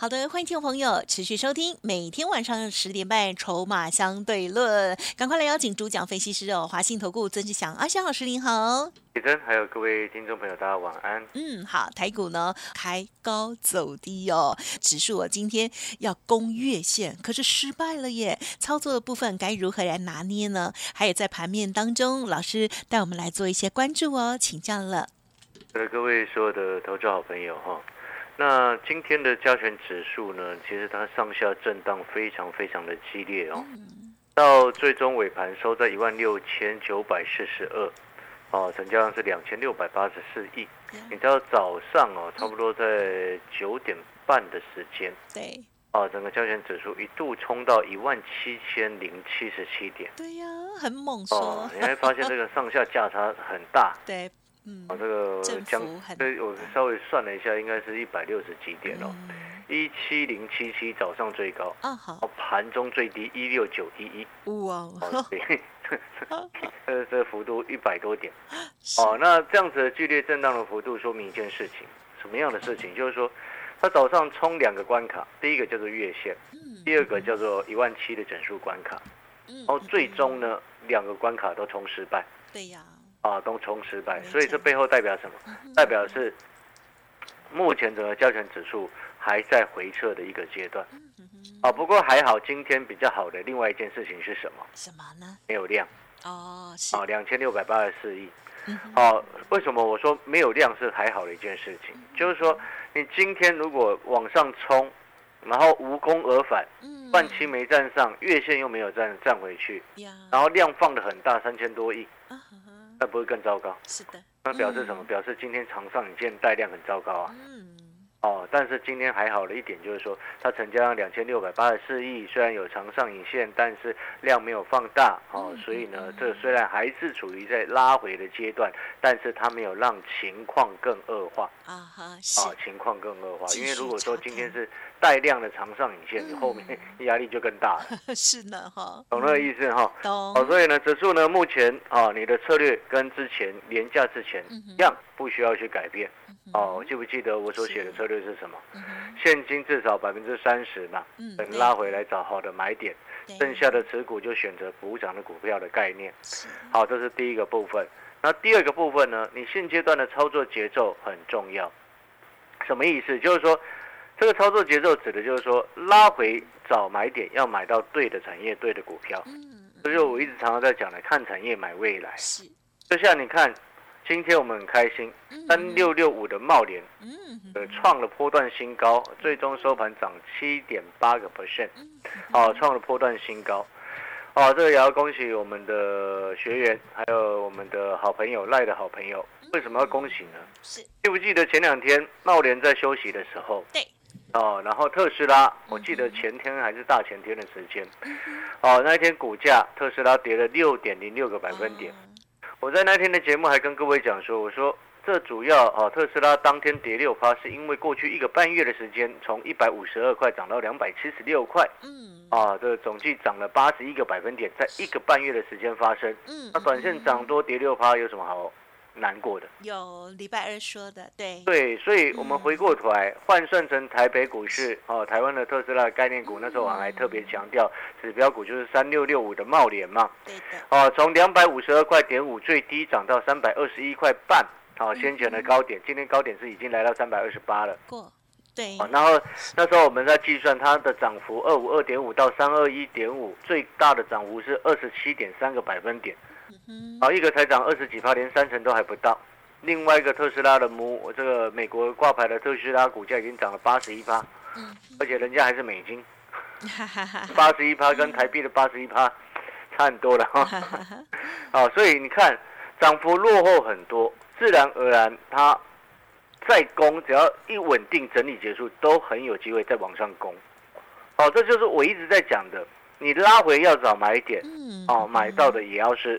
好的，欢迎听众朋友持续收听每天晚上十点半《筹码相对论》，赶快来邀请主讲分析师哦，华信投顾曾志祥阿祥老师您好，李真还有各位听众朋友，大家晚安。嗯，好，台股呢开高走低哦，指数我今天要攻月线，可是失败了耶，操作的部分该如何来拿捏呢？还有在盘面当中，老师带我们来做一些关注哦，请教了。呃，各位所有的投资好朋友哈。那今天的加权指数呢？其实它上下震荡非常非常的激烈哦，到最终尾盘收在一万六千九百四十二，哦，成交量是两千六百八十四亿。你知道早上哦，差不多在九点半的时间，对，哦，整个加权指数一度冲到一万七千零七十七点，对呀，很猛哦，你会发现这个上下价差很大，对。嗯，这个将，这，我稍微算了一下，应该是一百六十几点哦，一七零七七早上最高，啊好，盘中最低一六九一一，哇，这这幅度一百多点，哦，那这样子剧烈震荡的幅度说明一件事情，什么样的事情？就是说，它早上冲两个关卡，第一个叫做月线，第二个叫做一万七的整数关卡，然后最终呢，两个关卡都冲失败，对呀。啊，都冲失败，所以这背后代表什么？代表是目前整个交权指数还在回撤的一个阶段。啊，不过还好，今天比较好的另外一件事情是什么？什么呢？没有量。哦，是。啊，两千六百八十四亿。哦，为什么我说没有量是还好的一件事情？就是说，你今天如果往上冲，然后无功而返，半期没站上，月线又没有站站回去，然后量放的很大，三千多亿。那不会更糟糕？是的。那表示什么？表示今天长上影线带量很糟糕啊。嗯。哦，但是今天还好的一点就是说，它成交量两千六百八十四亿，虽然有长上影线，但是量没有放大哦，所以呢，这虽然还是处于在拉回的阶段，但是它没有让情况更恶化啊哈，啊，情况更恶化，因为如果说今天是带量的长上影线，你后面 压力就更大了。是呢哈，懂那个意思哈？懂。哦，所以呢，指数呢，目前啊，你的策略跟之前廉价之前一样，不需要去改变。哦，记不记得我所写的策略是什么？现金至少百分之三十嘛，等拉回来找好的买点，剩下的持股就选择补涨的股票的概念。好，这是第一个部分。那第二个部分呢？你现阶段的操作节奏很重要。什么意思？就是说，这个操作节奏指的就是说，拉回找买点要买到对的产业、对的股票。嗯，这就我一直常常在讲的，看产业买未来。是，就像你看。今天我们很开心，三六六五的茂联，呃，创了波段新高，最终收盘涨七点八个 percent，哦，创了波段新高，哦，这个也要恭喜我们的学员，还有我们的好朋友赖的好朋友。为什么要恭喜呢？是记不记得前两天茂联在休息的时候？对，哦，然后特斯拉，我记得前天还是大前天的时间，哦，那一天股价特斯拉跌了六点零六个百分点。我在那天的节目还跟各位讲说，我说这主要啊，特斯拉当天跌六趴，是因为过去一个半月的时间，从一百五十二块涨到两百七十六块，嗯，啊，这总计涨了八十一个百分点，在一个半月的时间发生，嗯，那短线涨多跌六趴有什么好？难过的。有礼拜二说的，对。对，所以我们回过头来换算成台北股市哦，台湾的特斯拉概念股，那时候我还特别强调指标股就是三六六五的茂联嘛，对的。哦，从两百五十二块点五最低涨到三百二十一块半，好，先前的高点，今天高点是已经来到三百二十八了，过对，然后那时候我们在计算它的涨幅二五二点五到三二一点五，最大的涨幅是二十七点三个百分点。好，一个才涨二十几趴，连三成都还不到。另外一个特斯拉的母，这个美国挂牌的特斯拉股价已经涨了八十一趴，而且人家还是美金，八十一趴跟台币的八十一趴差很多了哈。好，所以你看涨幅落后很多，自然而然它再攻，只要一稳定整理结束，都很有机会再往上攻。好，这就是我一直在讲的，你拉回要找买点，哦，买到的也要是。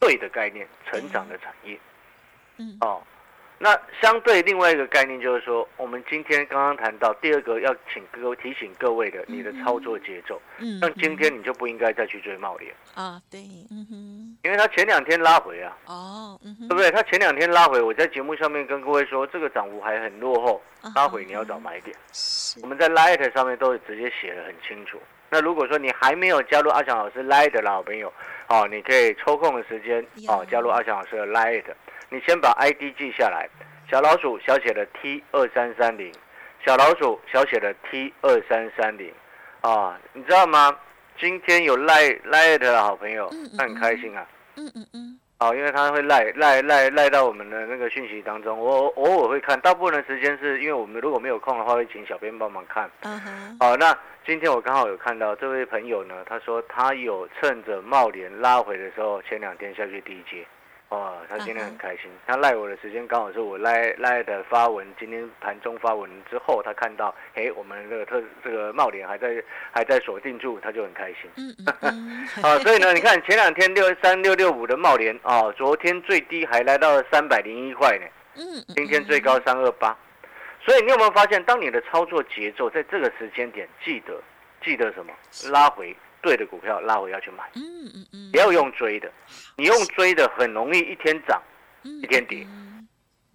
对的概念，成长的产业。嗯，哦，那相对另外一个概念就是说，我们今天刚刚谈到第二个要请各位提醒各位的，你的操作节奏，嗯，像今天你就不应该再去追茂联，啊，对，嗯哼，因为他前两天拉回啊，哦，嗯哼，对不对？他前两天拉回，我在节目上面跟各位说，这个涨幅还很落后，拉回你要找买点。我们在 Light 上面都有直接写的很清楚。那如果说你还没有加入阿强老师 Light 的老朋友，哦，你可以抽空的时间哦加入阿强老师的 Light。你先把 ID 记下来，小老鼠小写的 T 二三三零，小老鼠小写的 T 二三三零，啊，你知道吗？今天有 Light Light 的好朋友，他很开心啊。嗯嗯嗯，哦，因为他会赖赖赖赖到我们的那个讯息当中，我偶尔会看，大部分的时间是因为我们如果没有空的话，会请小编帮忙看。嗯哼，好，那今天我刚好有看到这位朋友呢，他说他有趁着茂联拉回的时候，前两天下去低接。哦，他今天很开心。他赖我的时间刚好是我赖赖的发文，今天盘中发文之后，他看到，哎，我们这个特这个茂联还在还在锁定住，他就很开心。嗯嗯嗯，啊，所以呢，你看前两天六三六六五的茂联啊，昨天最低还来到了三百零一块呢，嗯，今天最高三二八。所以你有没有发现，当你的操作节奏在这个时间点，记得记得什么？拉回对的股票，拉回要去买，嗯嗯嗯，不要用追的。你用追的很容易一天涨嗯一天跌。嗯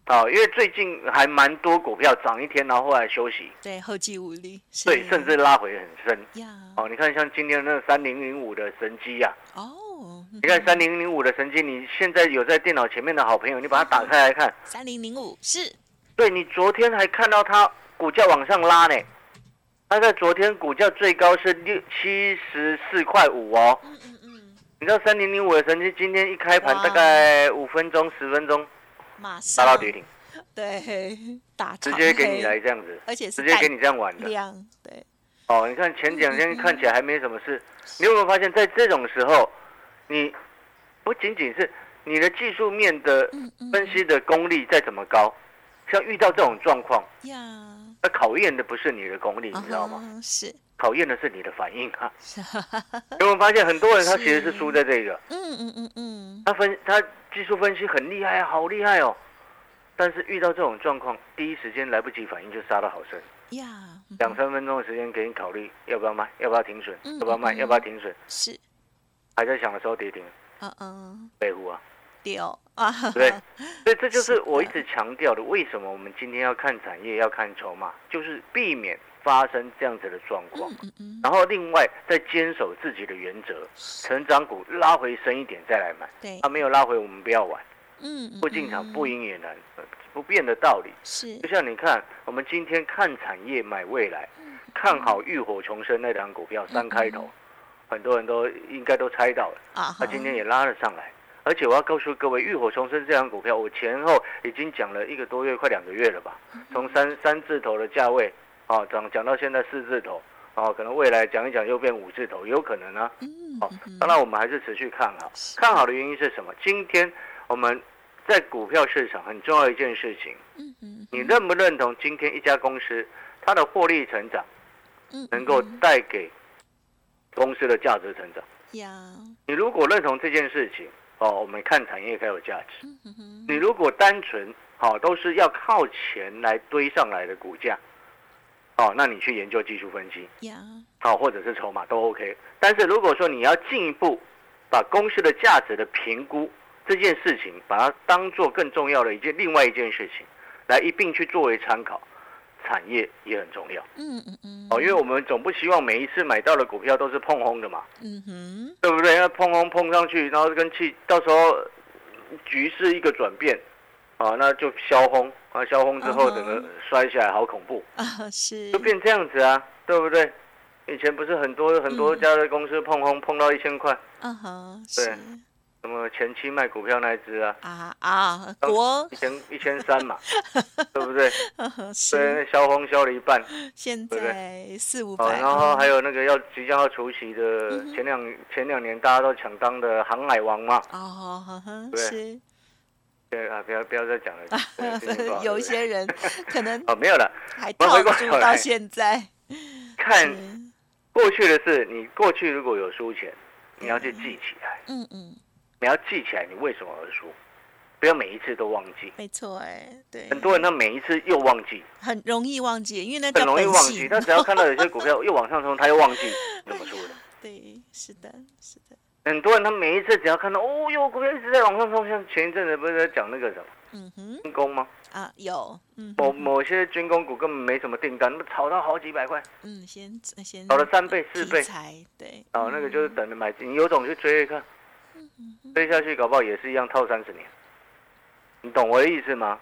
啊，因为最近还蛮多股票涨一天，然后后来休息，对，后继无力，对，甚至拉回很深。呀，哦，你看像今天那三零零五的神机呀、哦，你看三零零五的神机，你现在有在电脑前面的好朋友，你把它打开来看，三零零五是，对你昨天还看到它股价往上拉呢，它在昨天股价最高是六七十四块五哦。嗯嗯嗯，你知道三零零五的神机今天一开盘大概五分钟十分钟马上。达到跌停，对，打直接给你来这样子，而且直接给你这样玩的。对，哦，你看前两天看起来还没什么事，你有没有发现，在这种时候，你不仅仅是你的技术面的分析的功力再怎么高，像遇到这种状况，呀，那考验的不是你的功力，你知道吗？是，考验的是你的反应啊！有没有发现很多人他其实是输在这个，嗯嗯嗯嗯，他分他技术分析很厉害，好厉害哦，但是遇到这种状况，第一时间来不及反应就杀得好深，呀，嗯。两三分钟的时间给你考虑要不要卖，要不要停损，嗯要不要卖，嗯要不要停损，是，还在想的时候跌停，嗯嗯，北湖啊。丢啊，对？所以这就是我一直强调的，为什么我们今天要看产业，要看筹码，就是避免发生这样子的状况。嗯嗯嗯，然后另外再坚守自己的原则，成长股拉回深一点再来买，对它、，没有拉回我们不要玩，嗯，嗯不进场嗯不赢也难，呃不变的道理。是就，像你看，我们今天看产业买未来，看好浴火重生那档股票三开头，很多人都应该都猜到了。啊，它今天也拉了上来。而且我要告诉各位，浴火重生这张股票，我前后已经讲了一个多月，快两个月了吧？从三三字头的价位，啊，讲讲到现在四字头，啊，可能未来讲一讲又变五字头，有可能啊。嗯，哦嗯嗯当然我们还是持续看好。看好的原因是什么？今天我们在股票市场很重要一件事情，你认不认同今天一家公司它的获利成长嗯能够嗯带给公司的价值成长？呀，你如果认同这件事情，哦，我们看产业才有价值。你如果单纯好、都是要靠钱来堆上来的股价，哦，那你去研究技术分析，呀，好、或者是筹码都 OK。但是如果说你要进一步把公司的价值的评估这件事情，把它当做更重要的一件另外一件事情，来一并去作为参考，产业也很重要。嗯嗯嗯，哦，因为我们总不希望每一次买到的股票都是碰轰的嘛。嗯哼，对不对？要碰轰碰上去，然后跟气，到时候局势一个转变，啊，那就消轰啊，消轰之后整个摔下来，好恐怖，啊是。就，变这样子啊，对不对？以前不是很多很多嗯。家的公司碰轰碰到一千块，嗯哼，对。是什么前期卖股票那一只啊，啊啊，国。一千一千三嘛，对不对？对，是。那消风消了一半，现在四五哦，百，然后还有那个要即将要除夕的前两前两年大家都抢当的航海王嘛，哦，呵呵对啊，不要不要再讲了，有一些人可能哦，没有了。还套住到现在，看是。过去的事，你过去如果有输钱，你要去记起来。嗯嗯，你要记起来你为什么而输，不要每一次都忘记。没错，哎，对，很多人他每一次又忘记，很容易忘记，因为那很容易忘记。他只要看到有些股票又往上冲，他又忘记 怎么输的。对，是的，是的，很多人他每一次只要看到哦哟股票一直在往上冲，像前一阵子不是在讲那个什么嗯哼，军工吗？啊，有，嗯某，某些军工股根本没什么订单，那么炒到好几百块，嗯，先先炒了三倍四倍。对，哦，那个就是等着买进，你有种去追一看，追下去搞不好也是一样套三十年，你懂我的意思吗？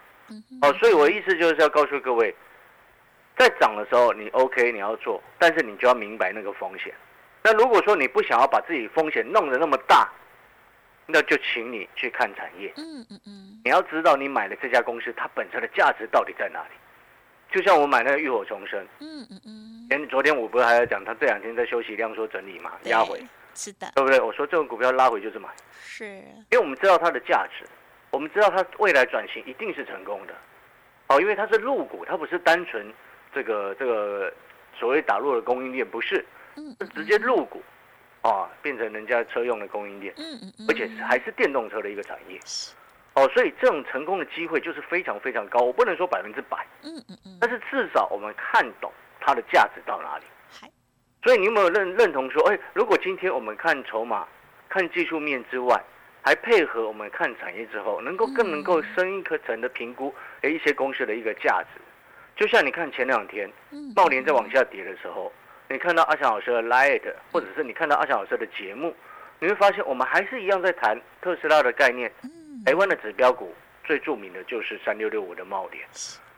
哦，所以我的意思就是要告诉各位，在涨的时候你 OK 你要做，但是你就要明白那个风险。那如果说你不想要把自己风险弄得那么大，那就请你去看产业。嗯嗯嗯，你要知道你买的这家公司它本身的价值到底在哪里。就像我买那个浴火重生，嗯嗯嗯，前昨天我不是还在讲，他这两天在休息量缩整理嘛，压回，是的，对不对？我说这种股票拉回就是买，是，因为我们知道它的价值，我们知道它未来转型一定是成功的。哦，因为它是入股，它不是单纯这个这个所谓打入的供应链，不是，嗯是直接入股，啊，变成人家车用的供应链，嗯嗯嗯，而且还是电动车的一个产业。哦，所以这种成功的机会就是非常非常高，我不能说百分之百，嗯嗯嗯，但是至少我们看懂它的价值到哪里。嗨，所以你有没有认认同说，哎，如果今天我们看筹码、看技术面之外，还配合我们看产业之后，能够更能够深一颗层的评估哎一些公司的一个价值。就像你看前两天嗯，茂联在往下跌的时候，你看到阿翔老师的 Light，或者是你看到阿翔老师的节目，你会发现我们还是一样在谈特斯拉的概念。嗯，台湾的指标股最著名的就是三六六五的茂联，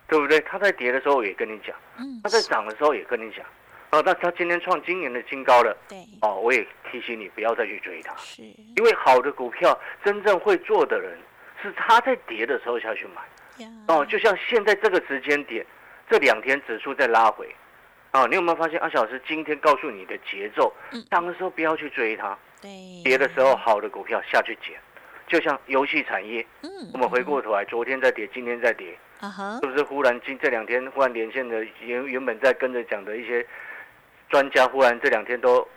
对不对？它在跌的时候也跟你讲，嗯，它在是涨的时候也跟你讲。哦，那它今天创今年的新高了。对，哦，我也提醒你不要再去追它，是，因为好的股票真正会做的人是他在跌的时候下去买。呀，哦，就像现在这个时间点，这两天指数在拉回。哦，你有没有发现阿小老师今天告诉你的节奏嗯？涨的时候不要去追它，对，跌的时候好的股票下去捡。就像游戏产业，嗯，我们回过头来，昨天在跌，今天在跌，啊哈是，不是忽然今这两天忽然连线的原原本在跟着讲的一些专家，忽然这两天都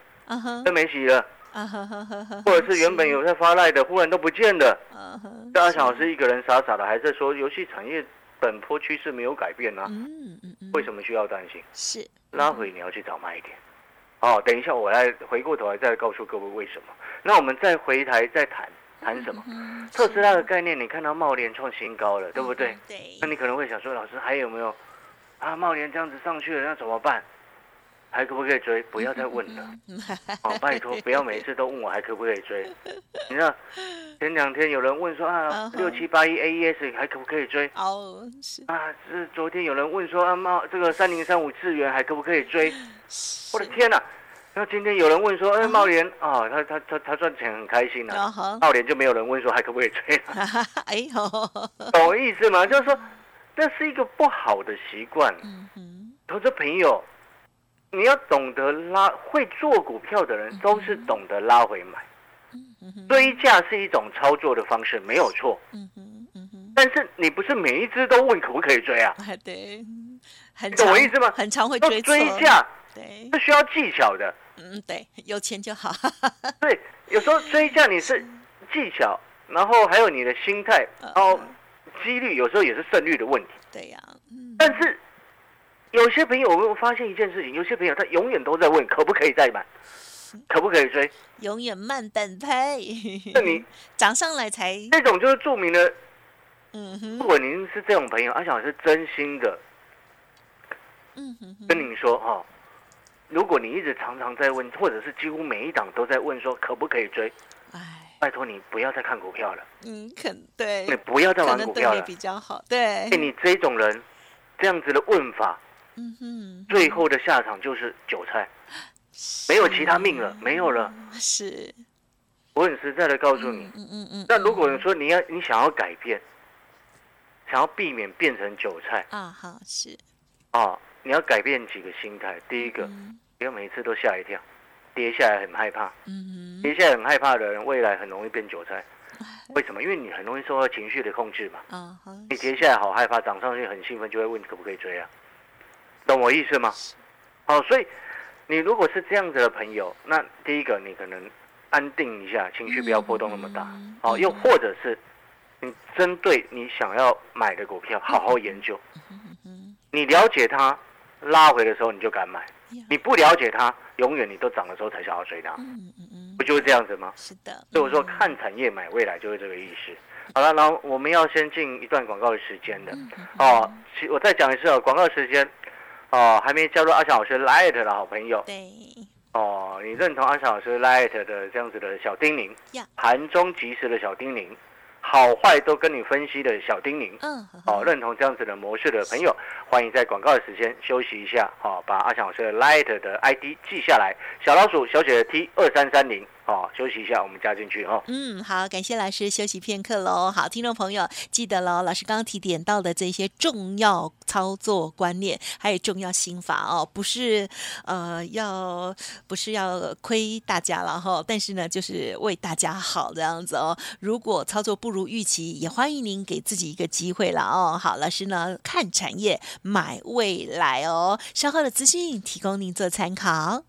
都没洗了，啊哈哈哈哈，或者是原本有在发赖的，忽然都不见了。啊哈，这阿翔老师一个人傻傻的还在说游戏产业本坡趋势没有改变啊，嗯嗯嗯，为什么需要担心？是拉回你要去找卖点。哦，等一下我来回过头来再告诉各位为什么。那我们再回台再谈谈什么？嗯特斯拉的概念，你看到茂联创新高了，对不对？？对那，你可能会想说，老师还有没有啊？茂联这样子上去了，那怎么办？还可不可以追？不要再问了。嗯哦，拜托，不要每次都问我还可不可以追。你知道，前两天有人问说啊六七八一 AES 还可不可以追？哦，是，啊，是昨天有人问说啊，茂这个三零三五智源还可不可以追？我的天呐！那今天有人问说，哎，嗯茂联啊，他他他他赚钱很开心啊。啊哈，茂联就没有人问说还可不可以追了，哎呦，懂意思吗？就是说，那是一个不好的习惯。嗯嗯，投资朋友，你要懂得拉，会做股票的人都是懂得拉回买。追价是一种操作的方式，没有错。嗯哼，嗯哼，但是你不是每一只都问可不可以追啊？哎对，很懂我意思吗？很常会追错。追价对，是需要技巧的。嗯对，有钱就好，对，有时候追价你是技巧，然后还有你的心态，嗯然后几率有时候也是胜率的问题。对呀，嗯，但是有些朋友，我发现一件事情，有些朋友他永远都在问可不可以再买，可不可以追？永远慢半拍，那你 涨上来才，那种就是著名的。嗯哼如，果您是这种朋友，阿小是真心的嗯哼哼，跟你说哈、哦，如果你一直常常在问，或者是几乎每一档都在问说可不可以追，哎，拜托你不要再看股票了，嗯，肯对你，不要再玩股票了。比较好，对哎，，你这种人这样子的问法，嗯哼，最后的下场就是韭菜，没有其他命了，没有了。是，我很实在的告诉你，嗯嗯嗯，那如果你说你要你想要改变，想要避免变成韭菜啊好是，啊，你要改变几个心态。第一个，嗯不要每次都吓一跳，跌下来很害怕，嗯哼，跌下来很害怕的人，未来很容易变韭菜。为什么？因为你很容易受到情绪的控制嘛。你跌下来好害怕，涨上去很兴奋，就会问可不可以追啊？懂我意思吗？好，所以你如果是这样子的朋友，那第一个你可能安定一下，情绪不要波动那么大。哦，又或者是你针对你想要买的股票好好研究，你了解它拉回的时候你就敢买，你不了解它，永远你都涨的时候才想要追它，不就是这样子吗？是的。所以我说看产业买未来就是这个意思。好了，然后我们要先进一段广告的时间的哦。我再讲一次哦，广告时间哦，还没加入阿翔老师 Light 的好朋友。对。哦，你认同阿翔老师 Light 的这样子的小叮咛，盘中及时的小叮咛。好坏都跟你分析的小叮咛，嗯，哦，认同这样子的模式的朋友，欢迎在广告的时间休息一下，好，把阿强老师的 Light 的 ID 记下来，小老鼠小写的 T 二三三零。好，休息一下，我们加进去哈。嗯，好，感谢老师休息片刻喽。好，听众朋友记得喽，老师刚刚提点到的这些重要操作观念，还有重要心法哦，不是呃要不是要亏大家了哈，但是呢，就是为大家好这样子哦。如果操作不如预期，也欢迎您给自己一个机会了哦。好，老师呢看产业买未来哦，稍后的资讯提供您做参考。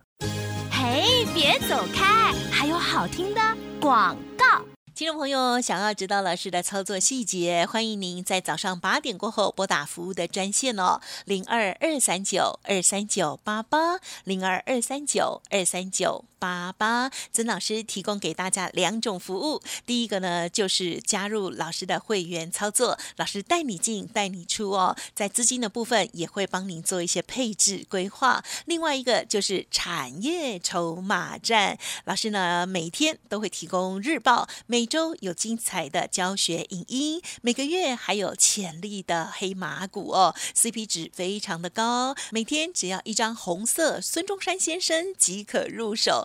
哎，别走开！还有好听的广告。听众朋友，想要知道老师的操作细节，欢迎您在早上八点过后拨打服务的专线哦，零二二三九二三九八八，零二二三九二三九。八八曾老师提供给大家两种服务，第一个呢就是加入老师的会员操作，老师带你进带你出哦，在资金的部分也会帮您做一些配置规划。另外一个就是产业筹码战，老师呢每天都会提供日报，每周有精彩的教学影音，每个月还有潜力的黑马股哦，CP 值非常的高，每天只要一张红色孙中山先生即可入手。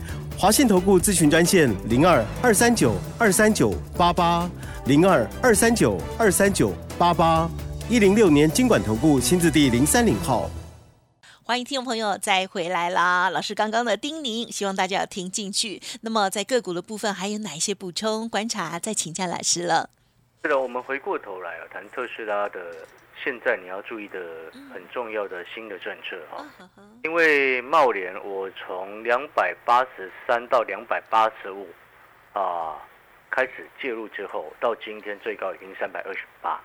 华信投顾咨询专线零二二三九二三九八八零二二三九二三九八八一零六年经管投顾新字第零三零号，欢迎听众朋友再回来啦！老师刚刚的叮咛，希望大家要听进去。那么在个股的部分，还有哪一些补充观察？再请教老师了。是的，我们回过头来啊，谈特斯拉的。现在你要注意的很重要的新的政策哈，因为茂联我从两百八十三到两百八十五啊开始介入之后，到今天最高已经三百二十八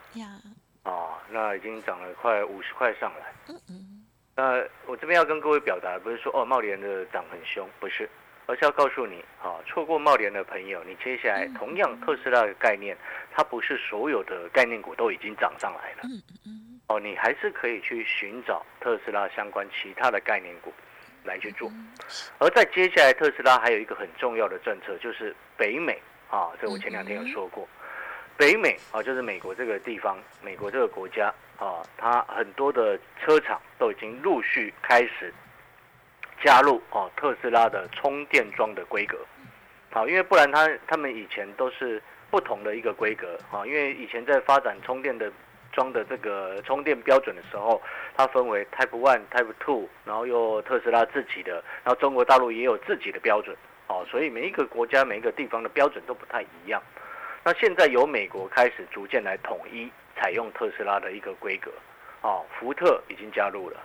啊，那已经涨了快五十块上来。嗯嗯，那我这边要跟各位表达，不是说哦茂联的涨很凶，不是。而是要告诉你，啊，错过茂联的朋友，你接下来同样特斯拉的概念，它不是所有的概念股都已经涨上来了，哦，你还是可以去寻找特斯拉相关其他的概念股来去做。而在接下来，特斯拉还有一个很重要的政策，就是北美啊，这我前两天有说过，北美啊，就是美国这个地方，美国这个国家啊，它很多的车厂都已经陆续开始。加入哦，特斯拉的充电桩的规格，好，因为不然它他们以前都是不同的一个规格啊，因为以前在发展充电的桩的这个充电标准的时候，它分为 Type One、Type Two，然后又特斯拉自己的，然后中国大陆也有自己的标准，哦，所以每一个国家每一个地方的标准都不太一样。那现在由美国开始逐渐来统一采用特斯拉的一个规格，哦，福特已经加入了，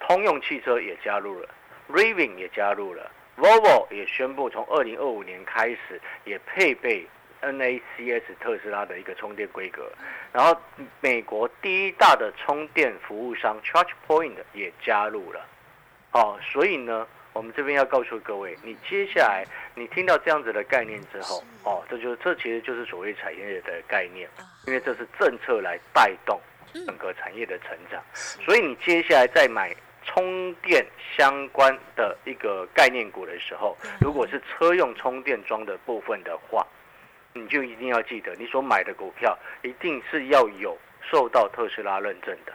通用汽车也加入了。Rivian 也加入了，Volvo 也宣布从二零二五年开始也配备 NACS 特斯拉的一个充电规格，然后美国第一大的充电服务商 ChargePoint 也加入了，哦，所以呢，我们这边要告诉各位，你接下来你听到这样子的概念之后，哦，这就这其实就是所谓产业的概念，因为这是政策来带动整个产业的成长，所以你接下来再买。充电相关的一个概念股的时候，如果是车用充电桩的部分的话，你就一定要记得，你所买的股票一定是要有受到特斯拉认证的，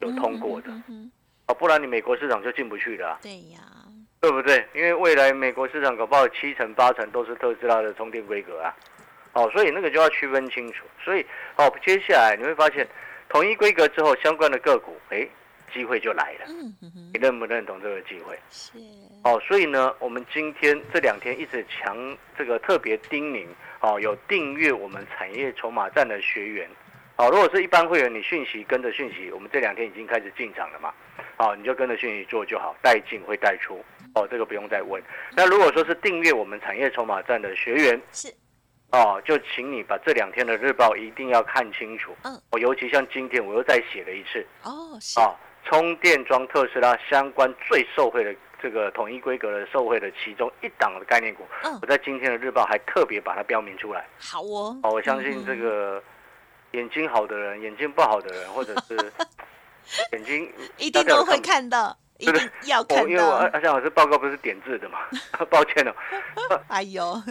有通过的，啊，不然你美国市场就进不去了。对呀，对不对？因为未来美国市场搞不好七成八成都是特斯拉的充电规格啊，哦，所以那个就要区分清楚。所以哦，接下来你会发现，统一规格之后，相关的个股，哎，机会就来了。你认不认同这个机会？是，哦，所以呢，我们今天这两天一直强这个特别叮咛，哦，有订阅我们产业筹码站的学员，哦，如果是一般会员，你讯息跟着讯息，我们这两天已经开始进场了嘛，哦，你就跟着讯息做就好，带进会带出，哦，这个不用再问。那如果说是订阅我们产业筹码站的学员，是，哦，就请你把这两天的日报一定要看清楚，嗯，哦，尤其像今天我又再写了一次，哦，是，啊，充电桩特斯拉相关最受惠的这个统一规格的受惠的其中一档的概念股，嗯。我在今天的日报还特别把它标明出来。好哦，哦，我相信这个眼睛好的人、眼睛不好的人，或者是 眼睛一定都会看到，一对定要哦，看因为我阿到，阿翔老师报告不是点字的嘛，抱歉哦。哎呦，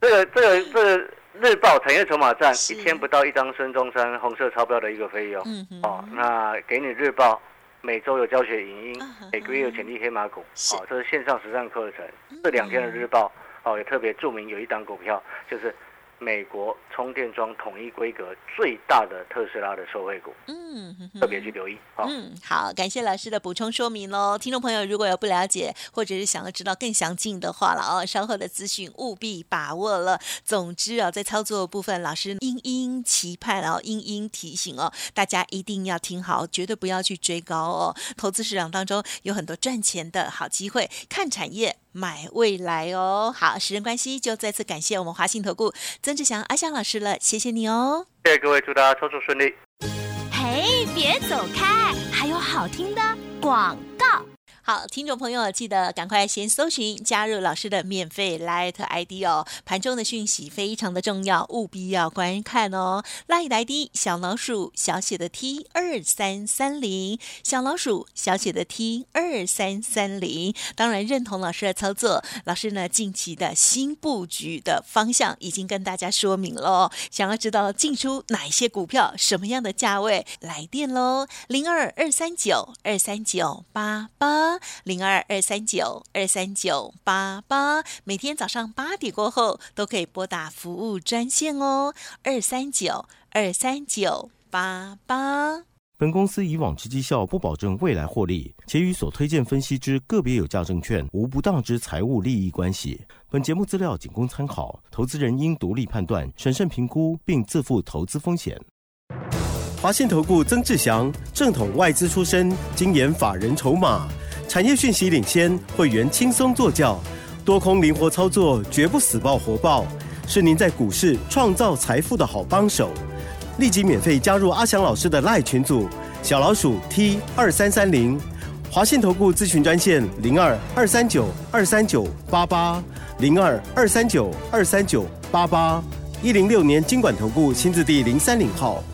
这个这个这个日报产业筹码站一天不到一张孙中山红色钞票的一个费用。嗯，哦，那给你日报，每周有教学影音每个月有潜力黑马股，是哦，这是线上实战课程。这两天的日报，哦，也特别注明有一档股票，就是美国充电桩统一规格最大的特斯拉的受惠股，嗯特别去留意。好、嗯，好，感谢老师的补充说明喽。听众朋友如果有不了解，或者是想要知道更详尽的话了哦，稍后的资讯务必把握了。总之啊，在操作部分，老师殷殷期盼哦，殷殷提醒哦，大家一定要听好，绝对不要去追高哦。投资市场当中有很多赚钱的好机会，看产业。买未来哦，好，时间关系就再次感谢我们华信投顾曾志祥阿祥老师了，谢谢你哦。谢谢各位，祝大家操作顺利。嘿，别走开，还有好听的广告。好，听众朋友记得赶快先搜寻加入老师的免费 Light ID 哦。盘中的讯息非常的重要，务必要观看哦。Light ID 小老鼠小写的 T 二三三零，小老鼠小写的 T 二三三零。当然认同老师的操作，老师呢近期的新布局的方向已经跟大家说明了。想要知道进出哪一些股票，什么样的价位，来电喽，零二二三九二三九八八。零二二三九二三九八八，每天早上八点过后都可以拨打服务专线哦，二三九二三九八八。本公司以往之绩效不保证未来获利，且与所推荐分析之个别有价证券无不当之财务利益关系。本节目资料仅供参考，投资人应独立判断、审慎评估，并自负投资风险。华信投顾曾志祥，正统外资出身，精研法人筹码，产业讯息领先，会员轻松做教，多空灵活操作，绝不死爆活爆，是您在股市创造财富的好帮手。立即免费加入阿翔老师的赖群组，小老鼠 T 二三三零，华信投顾咨询专线零二二三九二三九八八零二二三九二三九八八，一零六年经管投顾新字第零三零号。